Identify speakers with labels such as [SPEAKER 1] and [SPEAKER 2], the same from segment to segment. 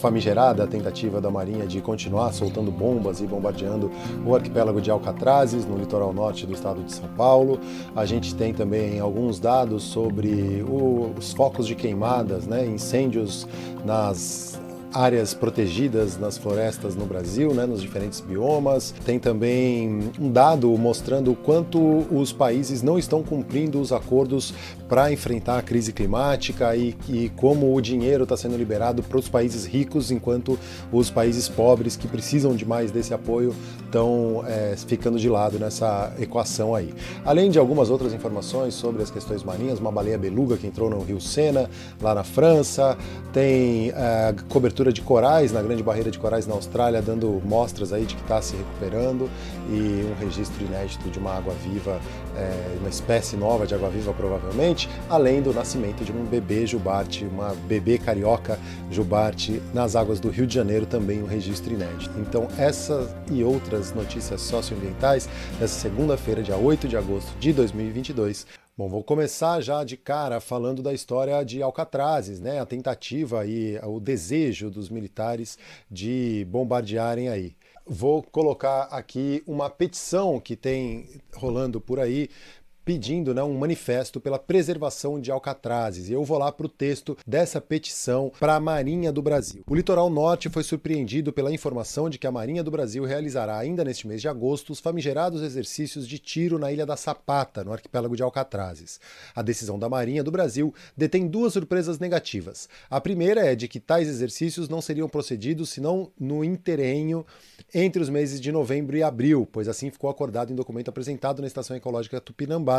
[SPEAKER 1] famigerada tentativa da Marinha de continuar soltando bombas e bombardeando o arquipélago de Alcatrazes, no litoral norte do estado de São Paulo. A gente tem também alguns dados sobre o, os focos de queimadas, né, incêndios nas áreas protegidas nas florestas no Brasil, né, nos diferentes biomas. Tem também um dado mostrando o quanto os países não estão cumprindo os acordos para enfrentar a crise climática e, e como o dinheiro está sendo liberado para os países ricos, enquanto os países pobres que precisam de mais desse apoio estão é, ficando de lado nessa equação aí. Além de algumas outras informações sobre as questões marinhas, uma baleia beluga que entrou no Rio Sena, lá na França, tem é, cobertura de corais na Grande Barreira de Corais na Austrália, dando mostras aí de que está se recuperando e um registro inédito de uma água-viva, é, uma espécie nova de água-viva provavelmente, além do nascimento de um bebê jubarte, uma bebê carioca jubarte nas águas do Rio de Janeiro, também um registro inédito. Então essas e outras notícias socioambientais nessa segunda-feira, dia 8 de agosto de 2022, Bom, vou começar já de cara falando da história de Alcatrazes, né? A tentativa e o desejo dos militares de bombardearem aí. Vou colocar aqui uma petição que tem rolando por aí pedindo né, um manifesto pela preservação de Alcatrazes. E eu vou lá para o texto dessa petição para a Marinha do Brasil. O litoral norte foi surpreendido pela informação de que a Marinha do Brasil realizará ainda neste mês de agosto os famigerados exercícios de tiro na Ilha da Sapata, no arquipélago de Alcatrazes. A decisão da Marinha do Brasil detém duas surpresas negativas. A primeira é de que tais exercícios não seriam procedidos senão no interrenho entre os meses de novembro e abril, pois assim ficou acordado em documento apresentado na Estação Ecológica Tupinambá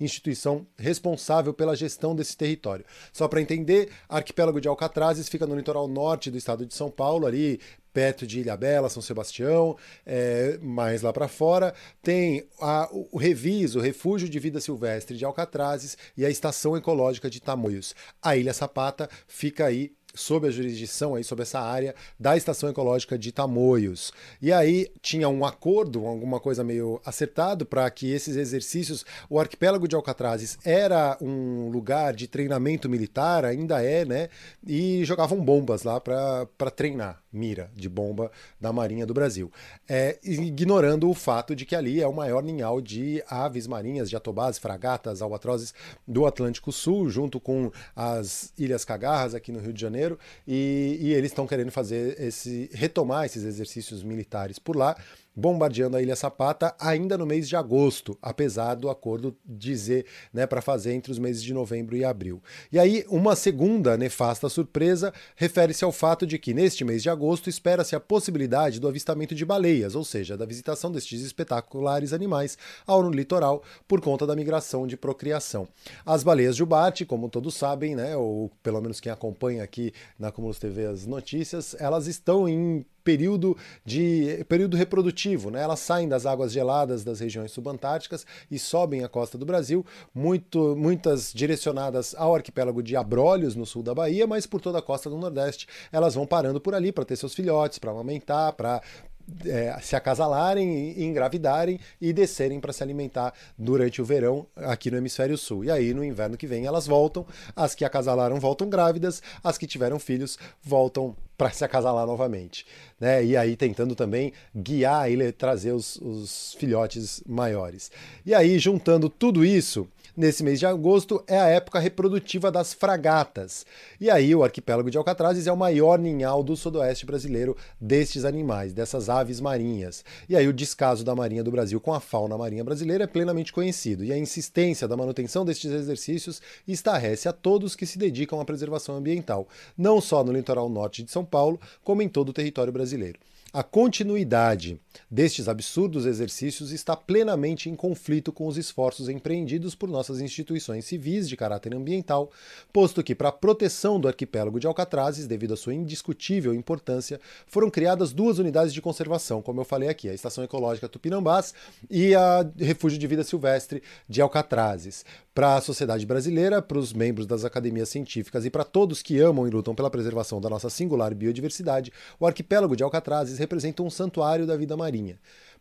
[SPEAKER 1] instituição responsável pela gestão desse território. Só para entender, Arquipélago de Alcatrazes fica no litoral norte do estado de São Paulo, ali perto de Ilha Bela, São Sebastião, é, mais lá para fora. Tem a, o Revis, o Refúgio de Vida Silvestre de Alcatrazes e a Estação Ecológica de Tamoios. A Ilha Sapata fica aí sob a jurisdição aí sobre essa área da Estação Ecológica de Tamoios. E aí tinha um acordo, alguma coisa meio acertado para que esses exercícios, o arquipélago de Alcatrazes era um lugar de treinamento militar, ainda é, né? E jogavam bombas lá para treinar mira de bomba da Marinha do Brasil, é, ignorando o fato de que ali é o maior ninhal de aves marinhas, de atobás, fragatas, albatrozes do Atlântico Sul, junto com as Ilhas Cagarras aqui no Rio de Janeiro, e, e eles estão querendo fazer esse retomar esses exercícios militares por lá bombardeando a Ilha Sapata ainda no mês de agosto, apesar do acordo dizer né, para fazer entre os meses de novembro e abril. E aí, uma segunda nefasta surpresa refere-se ao fato de que neste mês de agosto espera-se a possibilidade do avistamento de baleias, ou seja, da visitação destes espetaculares animais ao litoral por conta da migração de procriação. As baleias jubarte, como todos sabem, né, ou pelo menos quem acompanha aqui na Cumulus TV as notícias, elas estão em período de período reprodutivo, né? Elas saem das águas geladas das regiões subantárticas e sobem a costa do Brasil, muito, muitas direcionadas ao arquipélago de Abrolhos no sul da Bahia, mas por toda a costa do Nordeste elas vão parando por ali para ter seus filhotes, para amamentar, para é, se acasalarem engravidarem e descerem para se alimentar durante o verão aqui no hemisfério sul. E aí no inverno que vem elas voltam, as que acasalaram voltam grávidas, as que tiveram filhos voltam para se acasalar novamente. Né? E aí tentando também guiar e trazer os, os filhotes maiores. E aí, juntando tudo isso, Nesse mês de agosto é a época reprodutiva das fragatas. E aí o arquipélago de Alcatrazes é o maior ninhal do sudoeste brasileiro destes animais, dessas aves marinhas. E aí o descaso da Marinha do Brasil com a fauna marinha brasileira é plenamente conhecido, e a insistência da manutenção destes exercícios estarrece a todos que se dedicam à preservação ambiental, não só no litoral norte de São Paulo, como em todo o território brasileiro. A continuidade destes absurdos exercícios está plenamente em conflito com os esforços empreendidos por nossas instituições civis de caráter ambiental, posto que, para a proteção do arquipélago de Alcatrazes, devido à sua indiscutível importância, foram criadas duas unidades de conservação, como eu falei aqui, a Estação Ecológica Tupinambás e a Refúgio de Vida Silvestre de Alcatrazes. Para a sociedade brasileira, para os membros das academias científicas e para todos que amam e lutam pela preservação da nossa singular biodiversidade, o arquipélago de Alcatrazes representa um santuário da vida marinha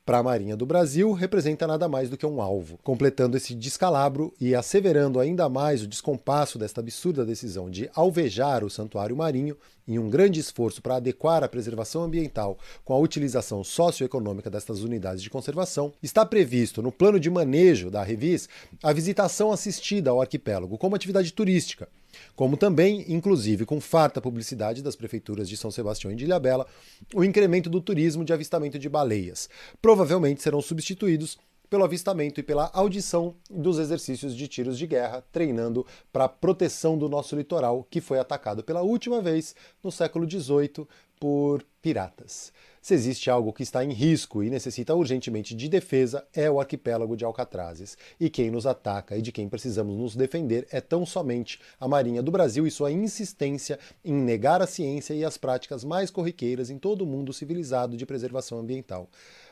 [SPEAKER 1] para a Marinha do Brasil, representa nada mais do que um alvo. Completando esse descalabro e asseverando ainda mais o descompasso desta absurda decisão de alvejar o santuário marinho, em um grande esforço para adequar a preservação ambiental com a utilização socioeconômica destas unidades de conservação, está previsto no plano de manejo da Revis a visitação assistida ao arquipélago como atividade turística como também, inclusive com farta publicidade das prefeituras de São Sebastião e de Ilhabela, o incremento do turismo de avistamento de baleias. Provavelmente serão substituídos pelo avistamento e pela audição dos exercícios de tiros de guerra, treinando para a proteção do nosso litoral, que foi atacado pela última vez no século XVIII por piratas. Se existe algo que está em risco e necessita urgentemente de defesa, é o arquipélago de Alcatrazes. E quem nos ataca e de quem precisamos nos defender é tão somente a Marinha do Brasil e sua insistência em negar a ciência e as práticas mais corriqueiras em todo o mundo civilizado de preservação ambiental.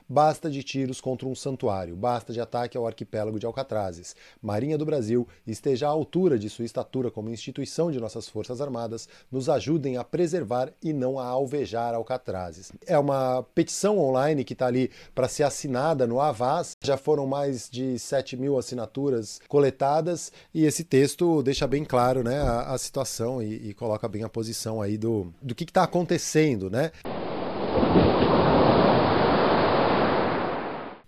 [SPEAKER 1] Basta de tiros contra um santuário, basta de ataque ao arquipélago de Alcatrazes. Marinha do Brasil esteja à altura de sua estatura como instituição de nossas Forças Armadas, nos ajudem a preservar e não a alvejar Alcatrazes. É uma petição online que está ali para ser assinada no Avaz. Já foram mais de 7 mil assinaturas coletadas e esse texto deixa bem claro né, a, a situação e, e, coloca bem a posição aí do, do que está acontecendo, né?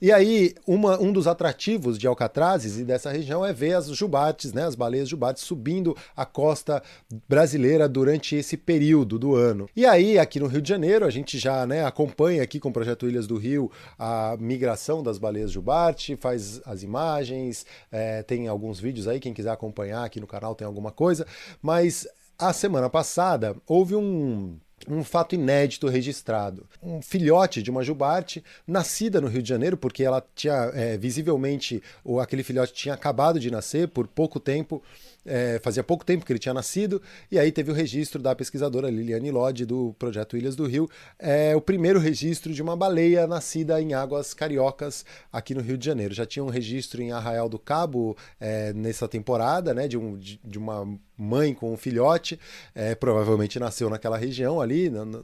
[SPEAKER 1] E aí, uma, um dos atrativos de Alcatrazes e dessa região é ver as jubates, né, as baleias jubates subindo a costa brasileira durante esse período do ano. E aí, aqui no Rio de Janeiro, a gente já né, acompanha aqui com o Projeto Ilhas do Rio a migração das baleias jubarte, faz as imagens, é, tem alguns vídeos aí, quem quiser acompanhar aqui no canal tem alguma coisa, mas a semana passada houve um um fato inédito registrado. Um filhote de uma jubarte, nascida no Rio de Janeiro, porque ela tinha é, visivelmente, ou aquele filhote tinha acabado de nascer por pouco tempo, é, fazia pouco tempo que ele tinha nascido, e aí teve o registro da pesquisadora Liliane Lodge, do projeto Ilhas do Rio, é o primeiro registro de uma baleia nascida em águas cariocas aqui no Rio de Janeiro. Já tinha um registro em Arraial do Cabo é, nessa temporada, né, de, um, de, de uma mãe com um filhote, é, provavelmente nasceu naquela região ali, na, na,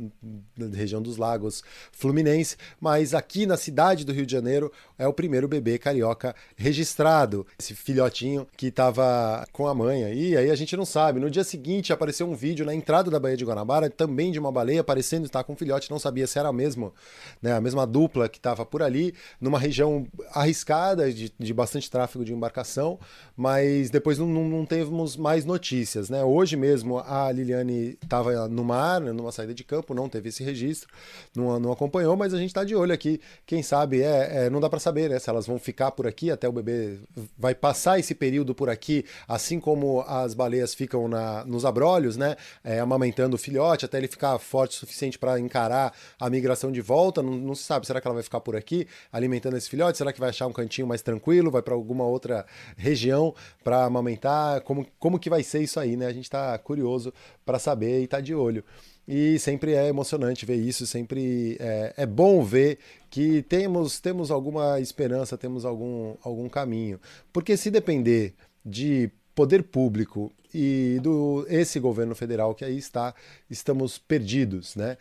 [SPEAKER 1] na, região dos lagos fluminense, mas aqui na cidade do Rio de Janeiro é o primeiro bebê carioca registrado, esse filhotinho que estava com a mãe aí, aí a gente não sabe. No dia seguinte apareceu um vídeo na entrada da Baía de Guanabara, também de uma baleia parecendo estar com um filhote, não sabia se era a mesma, né, a mesma dupla que estava por ali, numa região arriscada, de, de bastante tráfego de embarcação, mas depois não, não, não temos mais notícias notícias, né? Hoje mesmo a Liliane estava no mar, né, numa saída de campo, não teve esse registro, não, não acompanhou, mas a gente está de olho aqui. Quem sabe é, é não dá para saber, né? Se elas vão ficar por aqui até o bebê vai passar esse período por aqui, assim como as baleias ficam na, nos abrolhos, né? É, amamentando o filhote até ele ficar forte o suficiente para encarar a migração de volta. Não, não se sabe, será que ela vai ficar por aqui alimentando esse filhote? Será que vai achar um cantinho mais tranquilo? Vai para alguma outra região para amamentar? Como, como que vai ser isso? aí, né? A gente está curioso para saber e está de olho. E sempre é emocionante ver isso, sempre é, é, bom ver que temos, temos alguma esperança, temos algum, algum caminho. Porque se depender de poder público e do esse governo federal que aí está, estamos perdidos, né?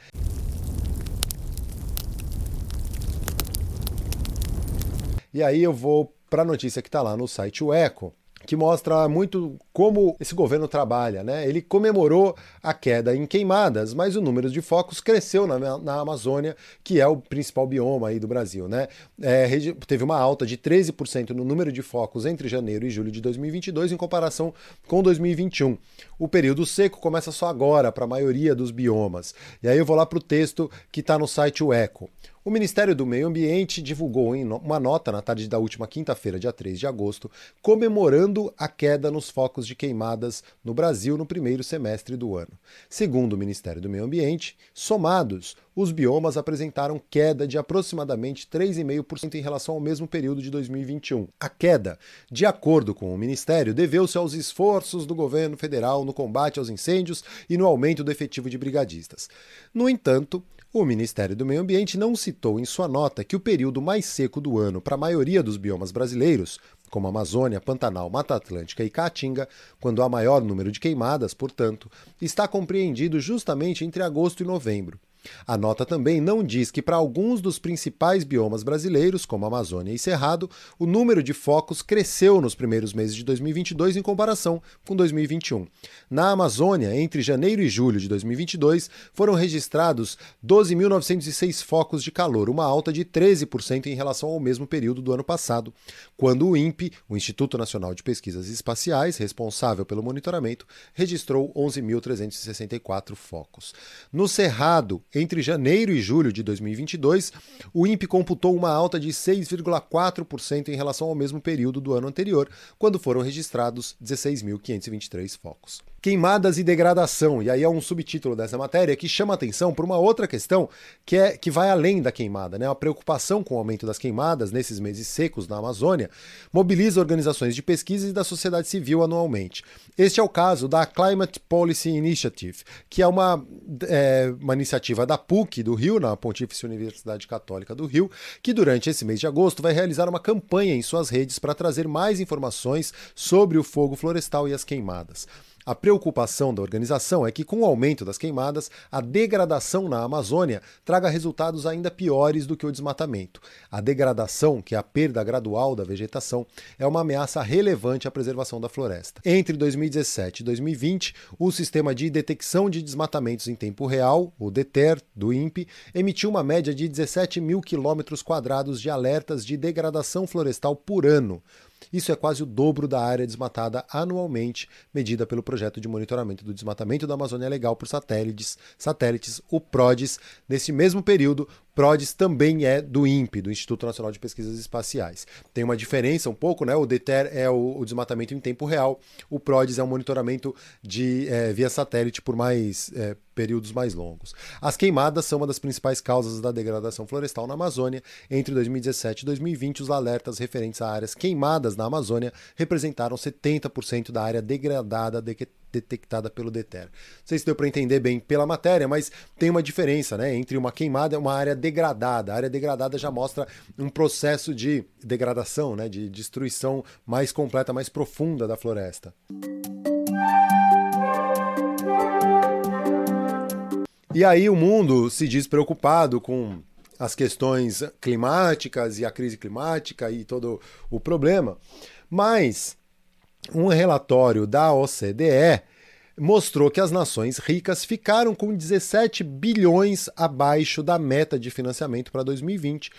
[SPEAKER 1] E aí eu vou para a notícia que está lá no site o Eco, que mostra muito como esse governo trabalha. Né? Ele comemorou a queda em queimadas, mas o número de focos cresceu na, na Amazônia, que é o principal bioma aí do Brasil. Né? É, teve uma alta de 13% no número de focos entre janeiro e julho de 2022 em comparação com 2021. O período seco começa só agora para a maioria dos biomas. E aí eu vou lá para o texto que está no site O Eco. O Ministério do Meio Ambiente divulgou uma nota na tarde da última quinta-feira, dia 3 de agosto, comemorando a queda nos focos de queimadas no Brasil no primeiro semestre do ano. Segundo o Ministério do Meio Ambiente, somados, os biomas apresentaram queda de aproximadamente 3,5% em relação ao mesmo período de 2021. A queda, de acordo com o Ministério, deveu-se aos esforços do governo federal no combate aos incêndios e no aumento do efetivo de brigadistas. No entanto, o Ministério do Meio Ambiente não citou em sua nota que o período mais seco do ano para a maioria dos biomas brasileiros, como Amazônia, Pantanal, Mata Atlântica e Caatinga, quando há maior número de queimadas, portanto, está compreendido justamente entre agosto e novembro. A nota também não diz que para alguns dos principais biomas brasileiros, como Amazônia e Cerrado, o número de focos cresceu nos primeiros meses de 2022 em comparação com 2021. Na Amazônia, entre janeiro e julho de 2022, foram registrados 12.906 focos de calor, uma alta de 13% em relação ao mesmo período do ano passado, quando o INPE, o Instituto Nacional de Pesquisas Espaciais, responsável pelo monitoramento, registrou 11.364 focos. No Cerrado, entre janeiro e julho de 2022, o INPE computou uma alta de 6,4% em relação ao mesmo período do ano anterior, quando foram registrados 16.523 focos. Queimadas e degradação, e aí é um subtítulo dessa matéria que chama atenção para uma outra questão que é que vai além da queimada, né? A preocupação com o aumento das queimadas nesses meses secos na Amazônia mobiliza organizações de pesquisa e da sociedade civil anualmente. Este é o caso da Climate Policy Initiative, que é uma, é, uma iniciativa da PUC do Rio, na Pontífice Universidade Católica do Rio, que durante esse mês de agosto vai realizar uma campanha em suas redes para trazer mais informações sobre o fogo florestal e as queimadas. A preocupação da organização é que, com o aumento das queimadas, a degradação na Amazônia traga resultados ainda piores do que o desmatamento. A degradação, que é a perda gradual da vegetação, é uma ameaça relevante à preservação da floresta. Entre 2017 e 2020, o Sistema de Detecção de Desmatamentos em Tempo Real, o DETER, do INPE, emitiu uma média de 17 mil quilômetros quadrados de alertas de degradação florestal por ano. Isso é quase o dobro da área desmatada anualmente, medida pelo projeto de monitoramento do desmatamento da Amazônia Legal por satélites, satélites, o PRODES. Nesse mesmo período, PRODES também é do INPE, do Instituto Nacional de Pesquisas Espaciais. Tem uma diferença um pouco, né? O DETER é o, o desmatamento em tempo real, o PRODES é um monitoramento de é, via satélite por mais é, períodos mais longos. As queimadas são uma das principais causas da degradação florestal na Amazônia. Entre 2017 e 2020, os alertas referentes a áreas queimadas na Amazônia representaram 70% da área degradada de detectada pelo DETER. Não sei se deu para entender bem pela matéria, mas tem uma diferença né, entre uma queimada e uma área degradada. A área degradada já mostra um processo de degradação, né, de destruição mais completa, mais profunda da floresta. E aí o mundo se diz preocupado com as questões climáticas e a crise climática e todo o problema, mas um relatório da OCDE mostrou que as nações ricas ficaram com 17 bilhões abaixo da meta de financiamento para 2020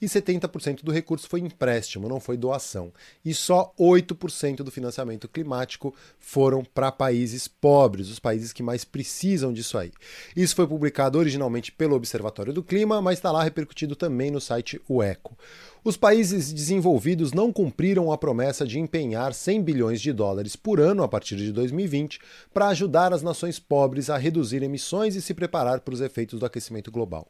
[SPEAKER 1] e 70% do recurso foi empréstimo, não foi doação. E só 8% do financiamento climático foram para países pobres, os países que mais precisam disso aí. Isso foi publicado originalmente pelo Observatório do Clima, mas está lá repercutido também no site UECO. Os países desenvolvidos não cumpriram a promessa de empenhar 100 bilhões de dólares por ano a partir de 2020 para ajudar as nações pobres a reduzir emissões e se preparar para os efeitos do aquecimento global.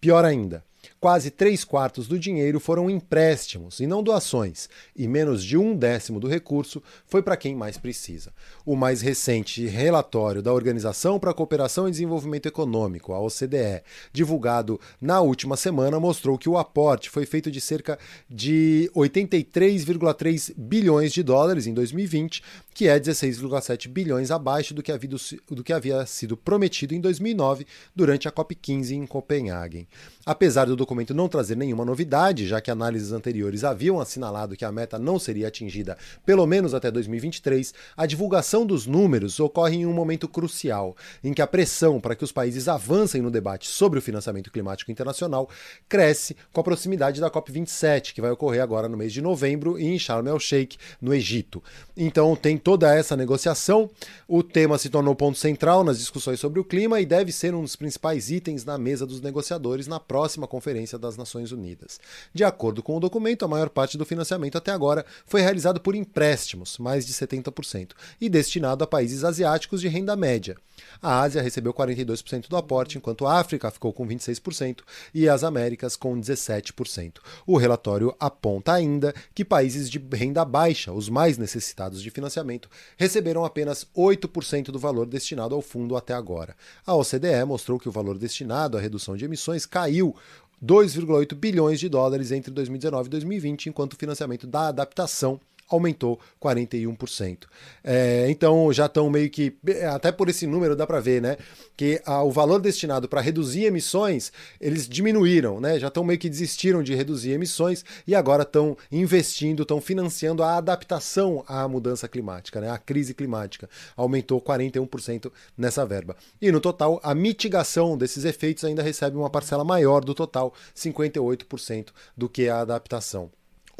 [SPEAKER 1] Pior ainda, Quase três quartos do dinheiro foram empréstimos e não doações, e menos de um décimo do recurso foi para quem mais precisa. O mais recente relatório da Organização para a Cooperação e Desenvolvimento Econômico, a OCDE, divulgado na última semana, mostrou que o aporte foi feito de cerca de 83,3 bilhões de dólares em 2020, que é 16,7 bilhões abaixo do que, havia, do que havia sido prometido em 2009 durante a COP15 em Copenhague. Apesar do documento não trazer nenhuma novidade, já que análises anteriores haviam assinalado que a meta não seria atingida pelo menos até 2023, a divulgação dos números ocorre em um momento crucial, em que a pressão para que os países avancem no debate sobre o financiamento climático internacional cresce com a proximidade da COP27, que vai ocorrer agora no mês de novembro em Sharm el-Sheikh, no Egito. Então tem toda essa negociação, o tema se tornou ponto central nas discussões sobre o clima e deve ser um dos principais itens na mesa dos negociadores na próxima Conferência das Nações Unidas. De acordo com o documento, a maior parte do financiamento até agora foi realizado por empréstimos, mais de 70%, e destinado a países asiáticos de renda média. A Ásia recebeu 42% do aporte, enquanto a África ficou com 26% e as Américas com 17%. O relatório aponta ainda que países de renda baixa, os mais necessitados de financiamento, receberam apenas 8% do valor destinado ao fundo até agora. A OCDE mostrou que o valor destinado à redução de emissões caiu 2,8 bilhões de dólares entre 2019 e 2020, enquanto o financiamento da adaptação aumentou 41%. É, então já estão meio que, até por esse número dá para ver, né, que a, o valor destinado para reduzir emissões, eles diminuíram, né, já estão meio que desistiram de reduzir emissões e agora estão investindo, estão financiando a adaptação à mudança climática, né, à crise climática. Aumentou 41% nessa verba. E no total, a mitigação desses efeitos ainda recebe uma parcela maior do total, 58% do que a adaptação.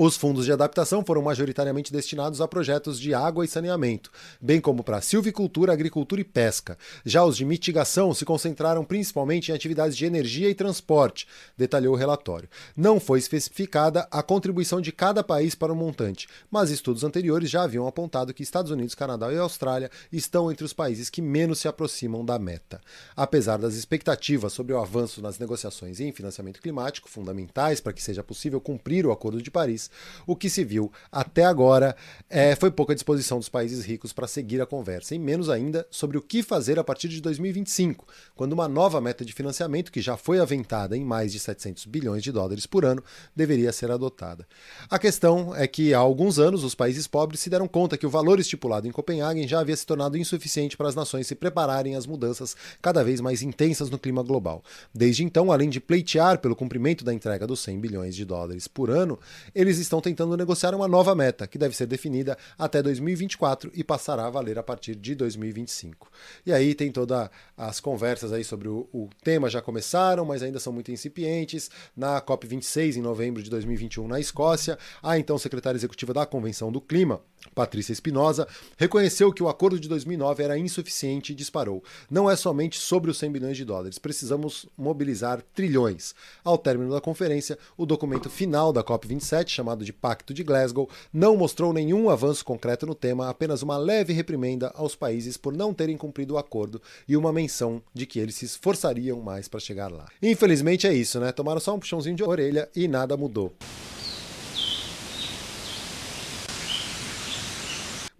[SPEAKER 1] Os fundos de adaptação foram majoritariamente destinados a projetos de água e saneamento, bem como para silvicultura, agricultura e pesca. Já os de mitigação se concentraram principalmente em atividades de energia e transporte, detalhou o relatório. Não foi especificada a contribuição de cada país para o montante, mas estudos anteriores já haviam apontado que Estados Unidos, Canadá e Austrália estão entre os países que menos se aproximam da meta. Apesar das expectativas sobre o avanço nas negociações em financiamento climático, fundamentais para que seja possível cumprir o Acordo de Paris, o que se viu até agora é, foi pouca disposição dos países ricos para seguir a conversa, e menos ainda sobre o que fazer a partir de 2025, quando uma nova meta de financiamento, que já foi aventada em mais de 700 bilhões de dólares por ano, deveria ser adotada. A questão é que há alguns anos os países pobres se deram conta que o valor estipulado em Copenhague já havia se tornado insuficiente para as nações se prepararem às mudanças cada vez mais intensas no clima global. Desde então, além de pleitear pelo cumprimento da entrega dos 100 bilhões de dólares por ano, eles estão tentando negociar uma nova meta, que deve ser definida até 2024 e passará a valer a partir de 2025. E aí tem todas as conversas aí sobre o, o tema já começaram, mas ainda são muito incipientes. Na COP26, em novembro de 2021, na Escócia, a então secretária executiva da Convenção do Clima, Patrícia Espinosa, reconheceu que o acordo de 2009 era insuficiente e disparou. Não é somente sobre os 100 bilhões de dólares, precisamos mobilizar trilhões. Ao término da conferência, o documento final da COP27, chamado de Pacto de Glasgow, não mostrou nenhum avanço concreto no tema, apenas uma leve reprimenda aos países por não terem cumprido o acordo e uma menção de que eles se esforçariam mais para chegar lá. Infelizmente é isso, né? Tomaram só um puxãozinho de orelha e nada mudou.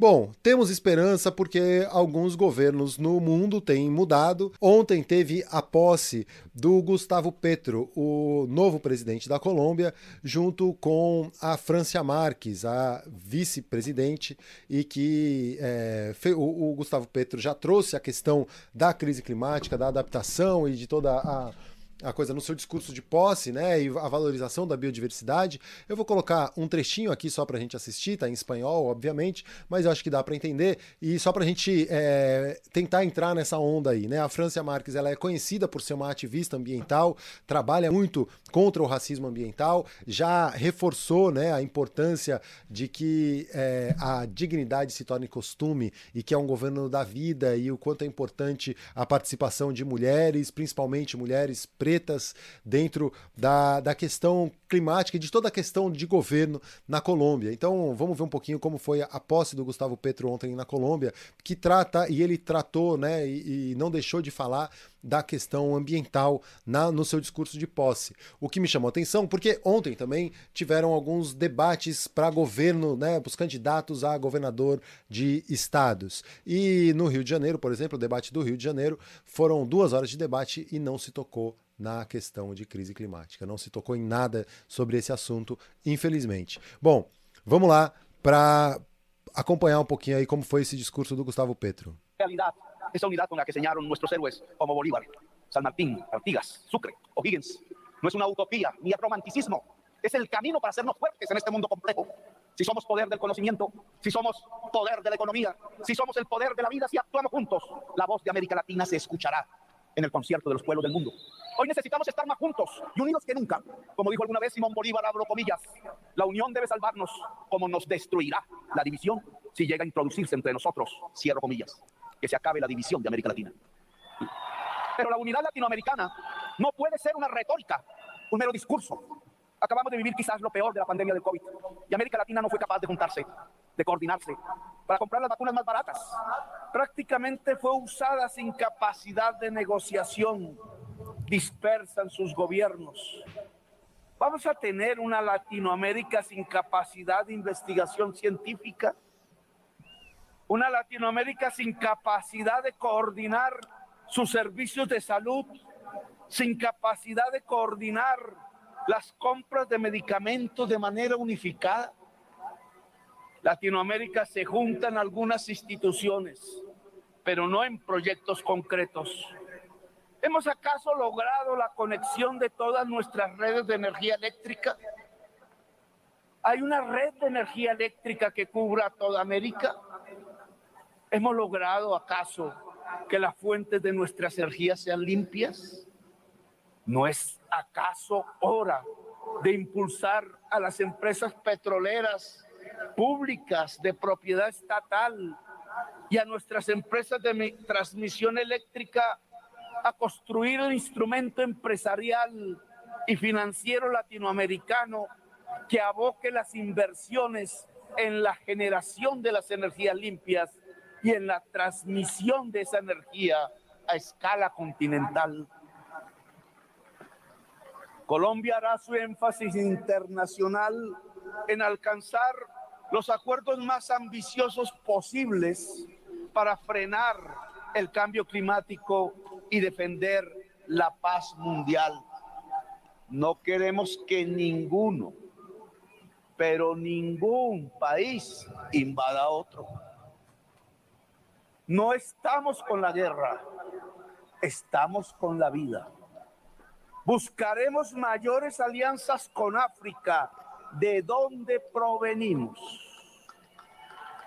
[SPEAKER 1] Bom, temos esperança porque alguns governos no mundo têm mudado. Ontem teve a posse do Gustavo Petro, o novo presidente da Colômbia, junto com a Francia Marques, a vice-presidente, e que é, o, o Gustavo Petro já trouxe a questão da crise climática, da adaptação e de toda a a coisa no seu discurso de posse, né, e a valorização da biodiversidade. Eu vou colocar um trechinho aqui só para a gente assistir, tá em espanhol, obviamente, mas eu acho que dá para entender e só para a gente é, tentar entrar nessa onda aí, né? A Francia Marques ela é conhecida por ser uma ativista ambiental, trabalha muito contra o racismo ambiental, já reforçou, né, a importância de que é, a dignidade se torne costume e que é um governo da vida e o quanto é importante a participação de mulheres, principalmente mulheres pretas pretas dentro da, da questão climática e de toda a questão de governo na Colômbia. Então vamos ver um pouquinho como foi a posse do Gustavo Petro ontem na Colômbia, que trata, e ele tratou, né, e, e não deixou de falar da questão ambiental na, no seu discurso de posse. O que me chamou a atenção, porque ontem também tiveram alguns debates para governo, né, os candidatos a governador de estados. E no Rio de Janeiro, por exemplo, o debate do Rio de Janeiro, foram duas horas de debate e não se tocou na questão de crise climática. Não se tocou em nada sobre esse assunto, infelizmente. Bom, vamos lá para acompanhar um pouquinho aí como foi esse discurso do Gustavo Petro.
[SPEAKER 2] Realidade, essa unidade com a que señaron nuestros héroes como Bolívar, San Martín, Artigas, Sucre o Higgins, no es una utopía ni es romanticismo, es el camino para hacernos fuertes en este mundo complejo. Si somos poder del conocimiento, si somos poder de la economía, si somos el poder de la vida, si actuamos juntos, la voz de América Latina se escuchará en el concierto de los pueblos del mundo. Hoy necesitamos estar más juntos y unidos que nunca. Como dijo alguna vez Simón Bolívar, abro comillas, la unión debe salvarnos como nos destruirá la división. si llega a introducirse entre nosotros, cierro comillas, que se acabe la división de América Latina. Pero la unidad latinoamericana no puede ser una retórica, un mero discurso. Acabamos de vivir quizás lo peor de la pandemia del COVID y América Latina no fue capaz de juntarse, de coordinarse para comprar las vacunas más baratas. Prácticamente fue usada sin capacidad de negociación, dispersa en sus gobiernos. Vamos a tener una Latinoamérica sin capacidad de investigación científica, una Latinoamérica sin capacidad de coordinar sus servicios de salud, sin capacidad de coordinar las compras de medicamentos de manera unificada. Latinoamérica se junta en algunas instituciones, pero no en proyectos concretos. ¿Hemos acaso logrado la conexión de todas nuestras redes de energía eléctrica? ¿Hay una red de energía eléctrica que cubra toda América? ¿Hemos logrado acaso que las fuentes de nuestras energías sean limpias? ¿No es acaso hora de impulsar a las empresas petroleras públicas de propiedad estatal y a nuestras empresas de transmisión eléctrica a construir un instrumento empresarial y financiero latinoamericano que aboque las inversiones en la generación de las energías limpias y en la transmisión de esa energía a escala continental. Colombia hará su énfasis internacional en alcanzar los acuerdos más ambiciosos posibles para frenar el cambio climático y defender la paz mundial. No queremos que ninguno, pero ningún país invada otro. No estamos con la guerra, estamos con la vida. Buscaremos mayores alianzas con África, de donde provenimos.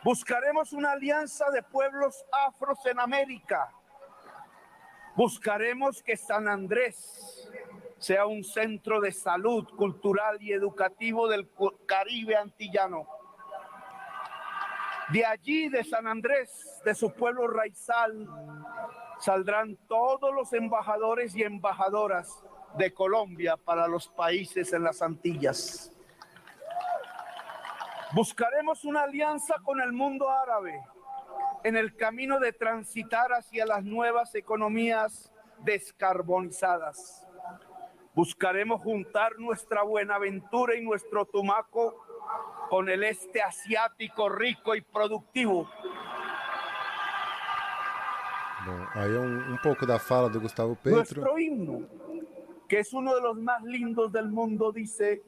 [SPEAKER 2] Buscaremos una alianza de pueblos afros en América. Buscaremos que San Andrés sea un centro de salud cultural y educativo del Caribe antillano de allí, de San Andrés, de su pueblo raizal, saldrán todos los embajadores y embajadoras de Colombia para los países en las Antillas. Buscaremos una alianza con el mundo árabe en el camino de transitar hacia las nuevas economías descarbonizadas. Buscaremos juntar nuestra Buenaventura y nuestro Tumaco con el este asiático rico y productivo.
[SPEAKER 1] Bom, aí é um, um pouco da fala do Gustavo Petro.
[SPEAKER 2] Nuestro himno, que es uno de los más lindos del mundo, dice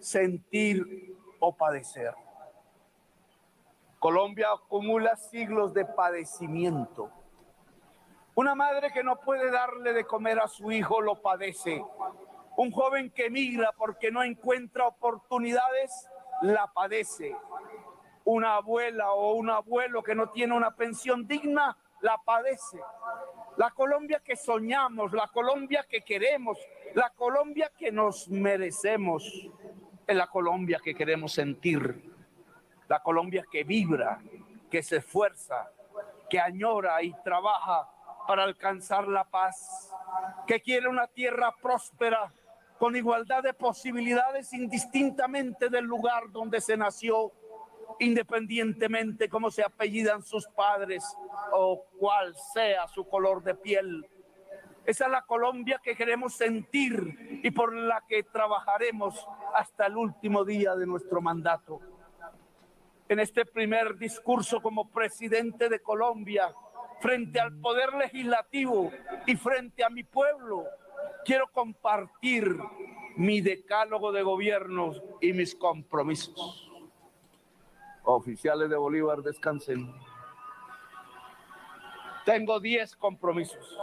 [SPEAKER 2] sentir o padecer. Colombia acumula siglos de padecimiento. Una madre que no puede darle de comer a su hijo lo padece. Un joven que migra porque no encuentra oportunidades la padece. Una abuela o un abuelo que no tiene una pensión digna, la padece. La Colombia que soñamos, la Colombia que queremos, la Colombia que nos merecemos, es la Colombia que queremos sentir, la Colombia que vibra, que se esfuerza, que añora y trabaja para alcanzar la paz, que quiere una tierra próspera con igualdad de posibilidades indistintamente del lugar donde se nació, independientemente cómo se apellidan sus padres o cuál sea su color de piel. Esa es la Colombia que queremos sentir y por la que trabajaremos hasta el último día de nuestro mandato. En este primer discurso como presidente de Colombia, frente al poder legislativo y frente a mi pueblo, quiero compartir mi decálogo de gobierno y mis compromisos. Oficiales de Bolívar, descansen. Tenho 10 compromissos.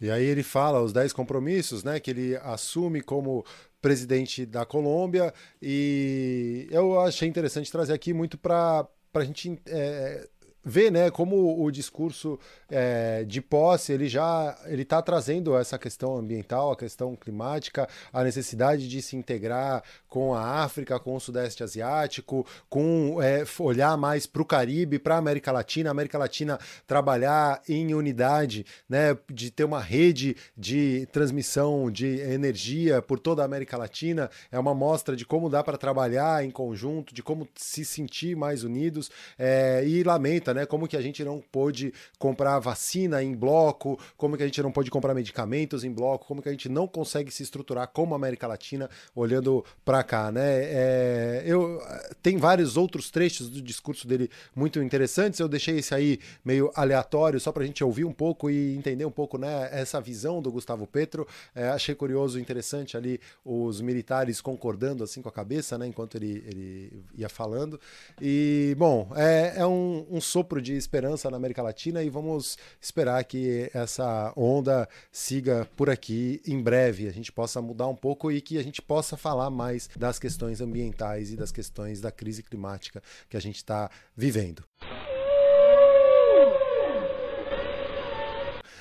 [SPEAKER 1] E aí ele fala os 10 compromissos, né, que ele assume como presidente da Colômbia e eu achei interessante trazer aqui muito para a gente é, vê né, como o discurso é, de posse ele já ele está trazendo essa questão ambiental, a questão climática, a necessidade de se integrar com a África, com o Sudeste Asiático, com é, olhar mais para o Caribe, para a América Latina, a América Latina trabalhar em unidade, né, de ter uma rede de transmissão de energia por toda a América Latina, é uma mostra de como dá para trabalhar em conjunto, de como se sentir mais unidos, é, e lamenta né? Como que a gente não pôde comprar vacina em bloco, como que a gente não pôde comprar medicamentos em bloco, como que a gente não consegue se estruturar como América Latina olhando para cá, né? É, eu tem vários outros trechos do discurso dele muito interessantes. Eu deixei esse aí meio aleatório só para a gente ouvir um pouco e entender um pouco, né? Essa visão do Gustavo Petro. É, achei curioso, interessante ali os militares concordando assim com a cabeça, né? Enquanto ele, ele ia falando. E bom, é, é um, um sopro de esperança na América Latina e vamos esperar que essa onda siga por aqui em breve, a gente possa mudar um pouco e que a gente possa falar mais das questões ambientais e das questões da crise climática que a gente está vivendo.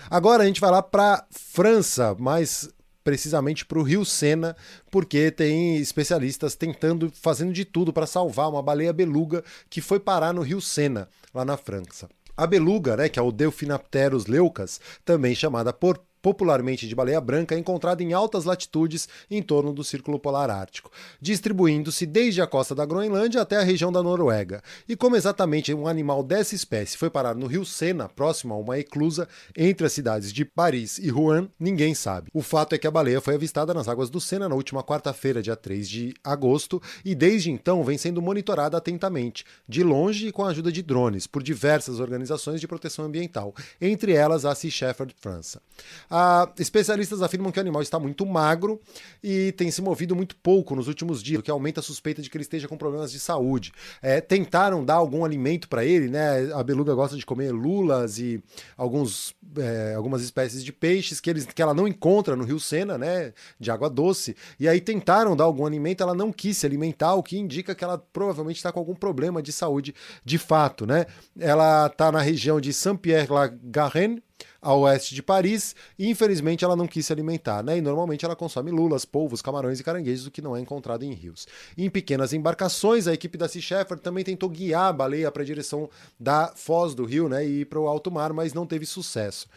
[SPEAKER 1] Agora a gente vai lá para França, mais precisamente para o Rio Sena, porque tem especialistas tentando, fazendo de tudo para salvar uma baleia beluga que foi parar no Rio Sena, lá na França. A beluga, né, que é o Delphinapterus leucas, também chamada por popularmente de baleia branca, é encontrada em altas latitudes em torno do Círculo Polar Ártico, distribuindo-se desde a costa da Groenlândia até a região da Noruega. E como exatamente um animal dessa espécie foi parar no rio Sena, próximo a uma eclusa entre as cidades de Paris e Rouen, ninguém sabe. O fato é que a baleia foi avistada nas águas do Sena na última quarta-feira, dia 3 de agosto, e desde então vem sendo monitorada atentamente, de longe e com a ajuda de drones, por diversas organizações de proteção ambiental, entre elas a Sea Shepherd França. Ah, especialistas afirmam que o animal está muito magro e tem se movido muito pouco nos últimos dias, o que aumenta a suspeita de que ele esteja com problemas de saúde. É, tentaram dar algum alimento para ele, né? A beluga gosta de comer lulas e alguns, é, algumas espécies de peixes que, eles, que ela não encontra no Rio Sena, né? De água doce. E aí tentaram dar algum alimento, ela não quis se alimentar, o que indica que ela provavelmente está com algum problema de saúde de fato, né? Ela está na região de Saint-Pierre-la-Garenne, a oeste de Paris, e infelizmente ela não quis se alimentar, né? E normalmente ela consome lulas, polvos, camarões e caranguejos, o que não é encontrado em rios. Em pequenas embarcações, a equipe da Sea Shepherd também tentou guiar a baleia para a direção da foz do rio, né? E ir para o alto mar, mas não teve sucesso.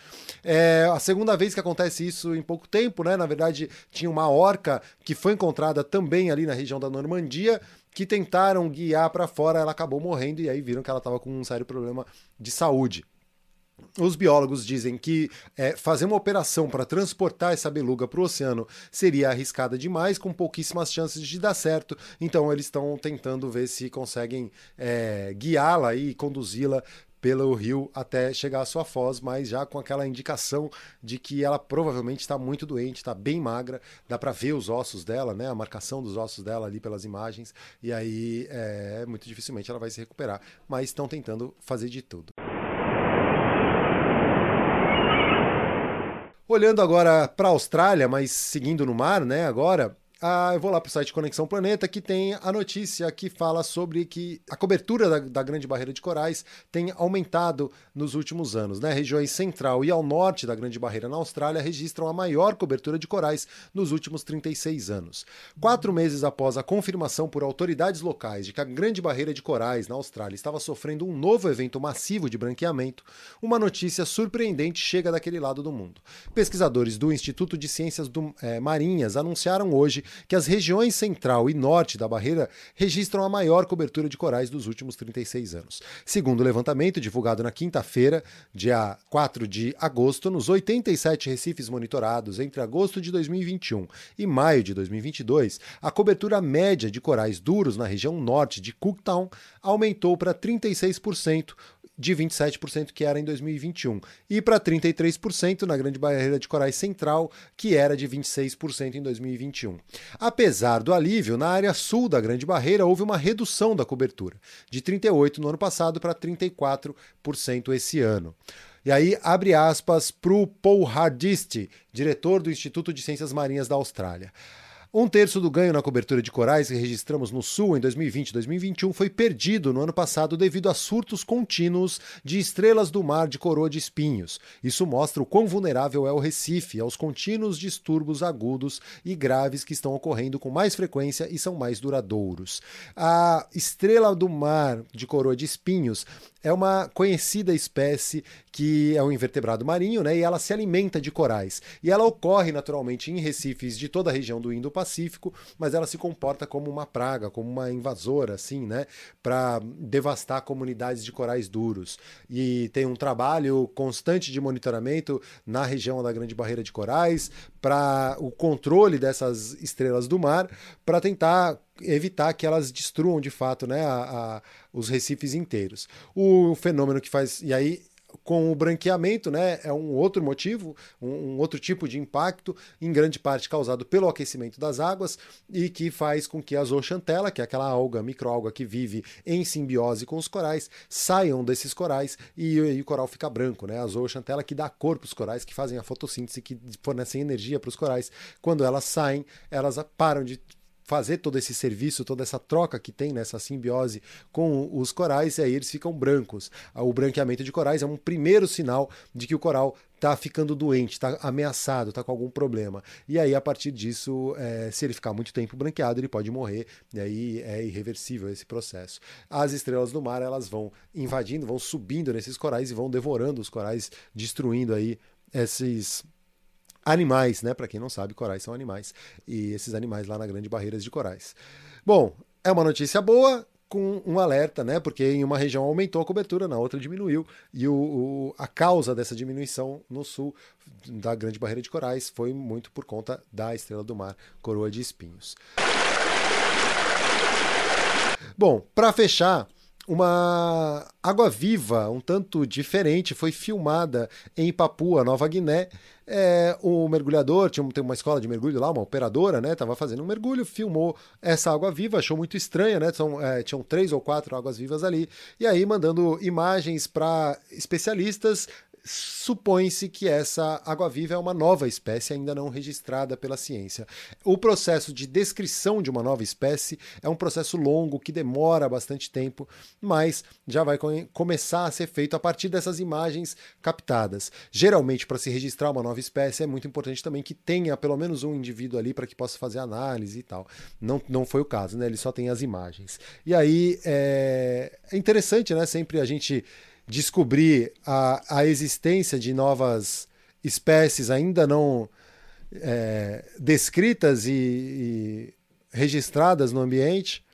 [SPEAKER 1] É a segunda vez que acontece isso em pouco tempo, né? Na verdade, tinha uma orca que foi encontrada também ali na região da Normandia que tentaram guiar para fora, ela acabou morrendo e aí viram que ela estava com um sério problema de saúde. Os biólogos dizem que é, fazer uma operação para transportar essa beluga para o oceano seria arriscada demais, com pouquíssimas chances de dar certo. Então eles estão tentando ver se conseguem é, guiá-la e conduzi-la pelo rio até chegar à sua foz, mas já com aquela indicação de que ela provavelmente está muito doente, está bem magra, dá para ver os ossos dela, né, a marcação dos ossos dela ali pelas imagens, e aí é, muito dificilmente ela vai se recuperar, mas estão tentando fazer de tudo. Olhando agora para a Austrália, mas seguindo no mar, né? Agora, ah, eu vou lá para o site Conexão Planeta, que tem a notícia que fala sobre que a cobertura da, da, Grande Barreira de Corais tem aumentado nos últimos anos. Né? Regiões central e ao norte da Grande Barreira na Austrália registram a maior cobertura de corais nos últimos 36 anos. Quatro meses após a confirmação por autoridades locais de que a Grande Barreira de Corais na Austrália estava sofrendo um novo evento massivo de branqueamento, uma notícia surpreendente chega daquele lado do mundo. Pesquisadores do Instituto de Ciências do, é, Marinhas anunciaram hoje que as regiões central e norte da barreira registram a maior cobertura de corais dos últimos 36 anos. Segundo o levantamento divulgado na quinta-feira, dia 4 de agosto, nos 87 recifes monitorados entre agosto de 2021 e maio de 2022, a cobertura média de corais duros na região norte de Cooktown aumentou para 36%, de 27% que era em 2021 e para 33% na Grande Barreira de Corais Central, que era de 26% em 2021. Apesar do alívio, na área sul da Grande Barreira houve uma redução da cobertura, de 38% no ano passado para 34% esse ano. E aí, abre aspas para o Paul Hardist, diretor do Instituto de Ciências Marinhas da Austrália. Um terço do ganho na cobertura de corais que registramos no Sul em 2020 e 2021 foi perdido no ano passado devido a surtos contínuos de estrelas do mar de coroa de espinhos. Isso mostra o quão vulnerável é o Recife aos contínuos distúrbios agudos e graves que estão ocorrendo com mais frequência e são mais duradouros. A estrela do mar de coroa de espinhos é uma conhecida espécie que é um invertebrado marinho, né? E ela se alimenta de corais. E ela ocorre naturalmente em recifes de toda a região do Indo-Pacífico, mas ela se comporta como uma praga, como uma invasora, assim, né? Para devastar comunidades de corais duros. E tem um trabalho constante de monitoramento na região da Grande Barreira de Corais para o controle dessas estrelas do mar, para tentar evitar que elas destruam de fato né, a, a, os recifes inteiros. O fenômeno que faz. E aí com o branqueamento, né, é um outro motivo, um, um, outro tipo de impacto, em grande parte causado pelo aquecimento das águas e que faz com que a zooxantela, que é aquela alga, microalga que vive em simbiose com os corais, saiam desses corais e, e o coral fica branco, né? A zooxantela que dá cor para os corais, que fazem a fotossíntese, que fornecem energia para os corais. Quando elas saem, elas param de fazer todo esse serviço, toda essa troca que tem nessa simbiose com os corais, e aí eles ficam brancos. O branqueamento de corais é um primeiro sinal de que o coral está ficando doente, está ameaçado, está com algum problema. E aí, a partir disso, é, se ele ficar muito tempo branqueado, ele pode morrer, e aí é irreversível esse processo. As estrelas do mar, elas vão invadindo, vão subindo nesses corais e vão devorando os corais, destruindo aí esses animais, né? Para quem não sabe, corais são animais. E esses animais lá na Grande Barreiras de Corais. Bom, é uma notícia boa, com um alerta, né? Porque em uma região aumentou a cobertura, na outra diminuiu. E o, o, a causa dessa diminuição no sul da Grande Barreira de Corais foi muito por conta da Estrela do Mar, coroa de espinhos. Bom, para fechar, uma água viva, um tanto diferente, foi filmada em Papua, Nova Guiné. É, o mergulhador, tinha tem uma escola de mergulho lá, uma operadora, né? Tava fazendo um mergulho, filmou essa água viva, achou muito estranha, né? São, é, tinham três ou quatro águas vivas ali. E aí, mandando imagens para especialistas, supõe-se que essa água-viva é uma nova espécie ainda não registrada pela ciência. O processo de descrição de uma nova espécie é um processo longo que demora bastante tempo, mas já vai começar a ser feito a partir dessas imagens captadas. Geralmente, para se registrar uma nova espécie, é muito importante também que tenha pelo menos um indivíduo ali para que possa fazer análise e tal. Não, não foi o caso, né? Ele só tem as imagens. E aí é, é interessante, né? Sempre a gente descobrir a, a existência de novas espécies ainda não é, descritas e, e, registradas no ambiente.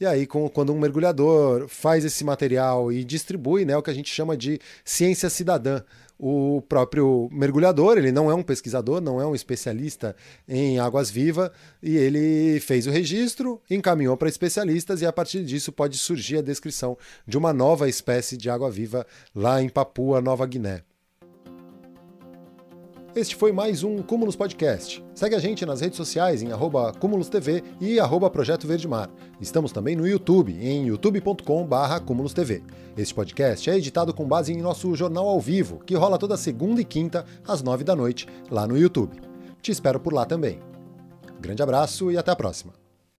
[SPEAKER 1] E aí, com, quando um mergulhador faz esse material e distribui, né, o que a gente chama de ciência cidadã, o próprio mergulhador, ele não é um pesquisador, não é um especialista em águas vivas, e ele fez o registro, encaminhou para especialistas, e a partir disso pode surgir a descrição de uma nova espécie de água viva lá em Papua Nova Guiné. Este foi mais um Cúmulos Podcast. Segue a gente nas redes sociais em arroba TV e arroba Projeto Verde Mar. Estamos também no YouTube, em youtube.com.br cúmulostv. Este podcast é editado com base em nosso jornal ao vivo, que rola toda segunda e quinta, às nove da noite, lá no YouTube. Te espero por lá também. Grande abraço e até a próxima.